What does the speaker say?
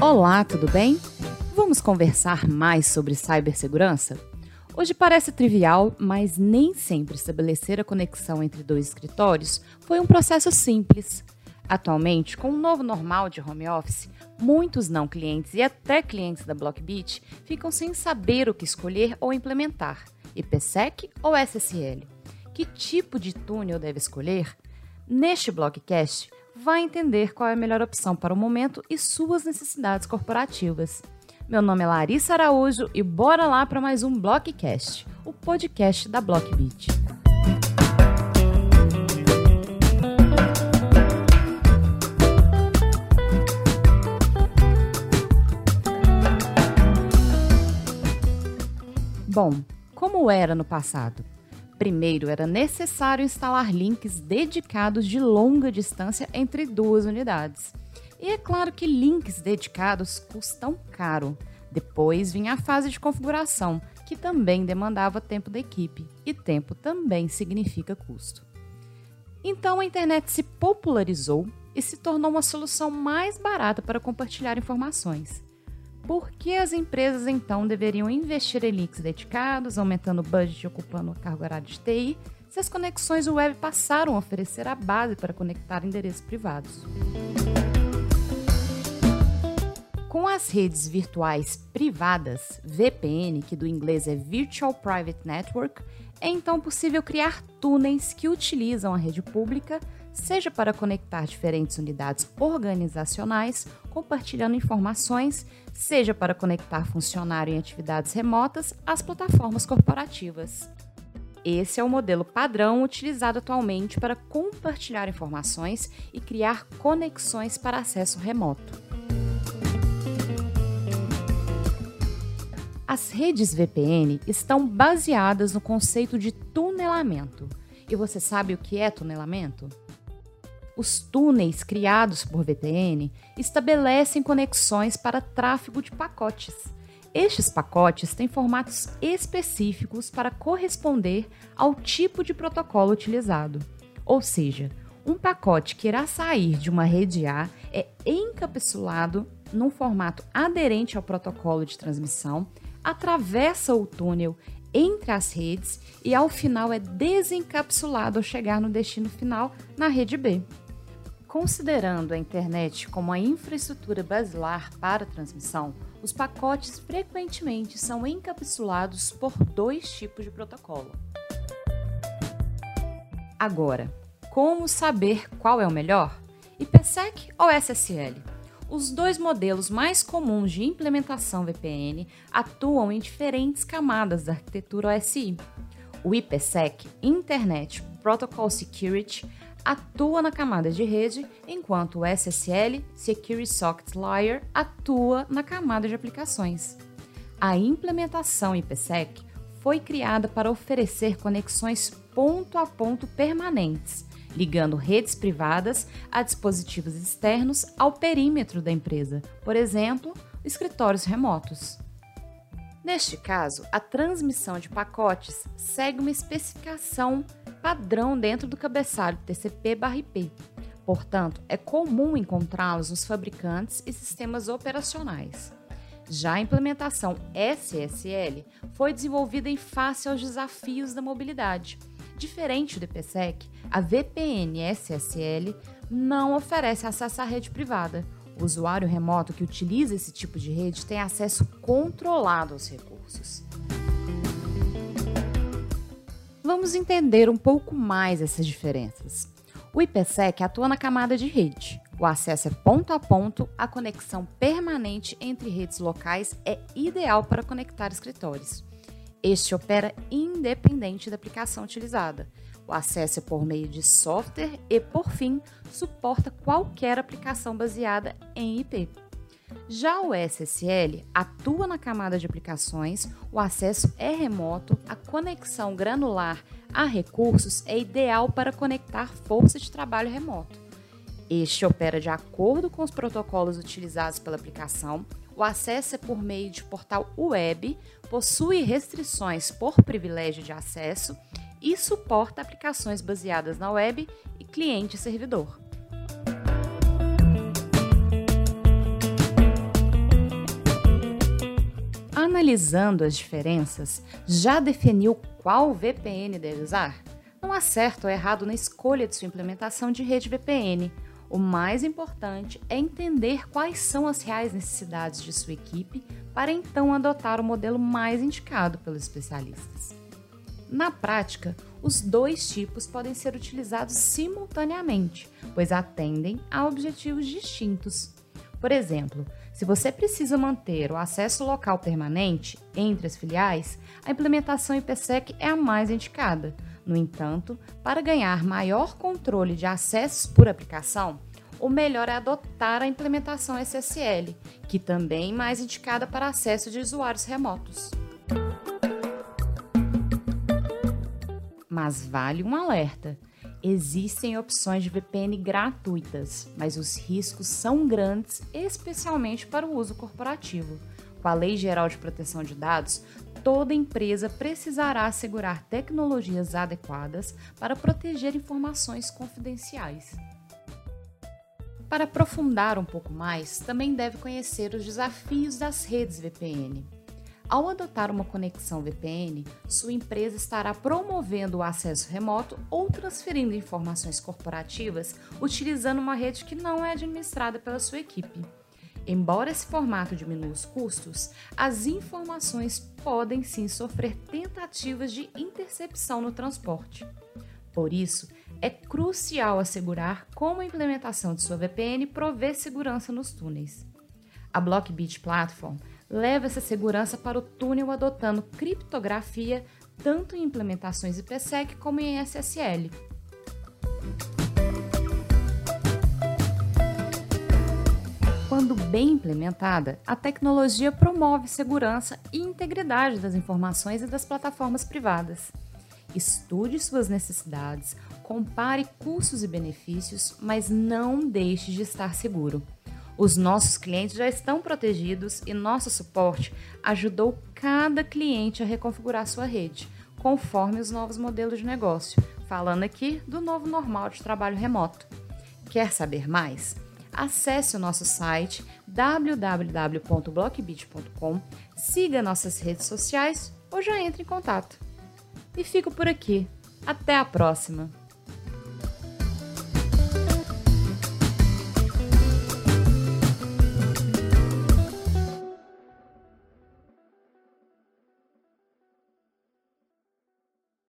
Olá, tudo bem? Vamos conversar mais sobre cibersegurança? Hoje parece trivial, mas nem sempre estabelecer a conexão entre dois escritórios foi um processo simples. Atualmente, com o novo normal de home office, muitos não clientes e até clientes da Blockbit ficam sem saber o que escolher ou implementar, IPsec ou SSL. Que tipo de túnel deve escolher? Neste Blockcast, vai entender qual é a melhor opção para o momento e suas necessidades corporativas. Meu nome é Larissa Araújo e bora lá para mais um Blockcast, o podcast da Blockbeat. Bom, como era no passado? Primeiro, era necessário instalar links dedicados de longa distância entre duas unidades. E é claro que links dedicados custam caro. Depois vinha a fase de configuração, que também demandava tempo da equipe, e tempo também significa custo. Então a internet se popularizou e se tornou uma solução mais barata para compartilhar informações. Por que as empresas então deveriam investir em links dedicados, aumentando o budget e ocupando o cargo horário de TI, se as conexões web passaram a oferecer a base para conectar endereços privados? Com as redes virtuais privadas, VPN, que do inglês é Virtual Private Network, é então possível criar túneis que utilizam a rede pública seja para conectar diferentes unidades organizacionais, compartilhando informações, seja para conectar funcionário em atividades remotas às plataformas corporativas. Esse é o modelo padrão utilizado atualmente para compartilhar informações e criar conexões para acesso remoto. As redes VPN estão baseadas no conceito de tunelamento. E você sabe o que é tunelamento? Os túneis criados por VPN estabelecem conexões para tráfego de pacotes. Estes pacotes têm formatos específicos para corresponder ao tipo de protocolo utilizado. Ou seja, um pacote que irá sair de uma rede A é encapsulado num formato aderente ao protocolo de transmissão, atravessa o túnel entre as redes e ao final é desencapsulado ao chegar no destino final na rede B. Considerando a internet como a infraestrutura basilar para transmissão, os pacotes frequentemente são encapsulados por dois tipos de protocolo. Agora, como saber qual é o melhor? IPsec ou SSL? Os dois modelos mais comuns de implementação VPN atuam em diferentes camadas da arquitetura OSI. O IPsec, Internet Protocol Security, atua na camada de rede, enquanto o SSL, Security Socket Layer, atua na camada de aplicações. A implementação IPsec foi criada para oferecer conexões ponto a ponto permanentes, ligando redes privadas a dispositivos externos ao perímetro da empresa, por exemplo, escritórios remotos. Neste caso, a transmissão de pacotes segue uma especificação padrão dentro do cabeçalho TCP/IP. Portanto, é comum encontrá-los nos fabricantes e sistemas operacionais. Já a implementação SSL foi desenvolvida em face aos desafios da mobilidade. Diferente do IPsec, a VPN SSL não oferece acesso à rede privada. O usuário remoto que utiliza esse tipo de rede tem acesso controlado aos recursos. Vamos entender um pouco mais essas diferenças. O IPsec atua na camada de rede. O acesso é ponto a ponto, a conexão permanente entre redes locais é ideal para conectar escritórios. Este opera independente da aplicação utilizada. O acesso é por meio de software e, por fim, suporta qualquer aplicação baseada em IP. Já o SSL atua na camada de aplicações, o acesso é remoto, a conexão granular a recursos é ideal para conectar força de trabalho remoto. Este opera de acordo com os protocolos utilizados pela aplicação, o acesso é por meio de portal web, possui restrições por privilégio de acesso e suporta aplicações baseadas na web e cliente-servidor. Analisando as diferenças, já definiu qual VPN deve usar? Não há certo ou errado na escolha de sua implementação de rede VPN. O mais importante é entender quais são as reais necessidades de sua equipe para então adotar o modelo mais indicado pelos especialistas. Na prática, os dois tipos podem ser utilizados simultaneamente, pois atendem a objetivos distintos. Por exemplo, se você precisa manter o acesso local permanente entre as filiais, a implementação IPsec é a mais indicada. No entanto, para ganhar maior controle de acessos por aplicação, o melhor é adotar a implementação SSL, que também é mais indicada para acesso de usuários remotos. Mas vale um alerta. Existem opções de VPN gratuitas, mas os riscos são grandes, especialmente para o uso corporativo. Com a Lei Geral de Proteção de Dados, toda empresa precisará assegurar tecnologias adequadas para proteger informações confidenciais. Para aprofundar um pouco mais, também deve conhecer os desafios das redes VPN. Ao adotar uma conexão VPN, sua empresa estará promovendo o acesso remoto ou transferindo informações corporativas utilizando uma rede que não é administrada pela sua equipe. Embora esse formato diminua os custos, as informações podem sim sofrer tentativas de intercepção no transporte. Por isso, é crucial assegurar como a implementação de sua VPN provê segurança nos túneis. A Blockbit Platform leva essa segurança para o túnel adotando criptografia tanto em implementações IPsec como em SSL. Bem implementada, a tecnologia promove segurança e integridade das informações e das plataformas privadas. Estude suas necessidades, compare custos e benefícios, mas não deixe de estar seguro. Os nossos clientes já estão protegidos e nosso suporte ajudou cada cliente a reconfigurar sua rede, conforme os novos modelos de negócio. Falando aqui do novo normal de trabalho remoto. Quer saber mais? Acesse o nosso site www.blockbit.com, siga nossas redes sociais ou já entre em contato. E fico por aqui. Até a próxima!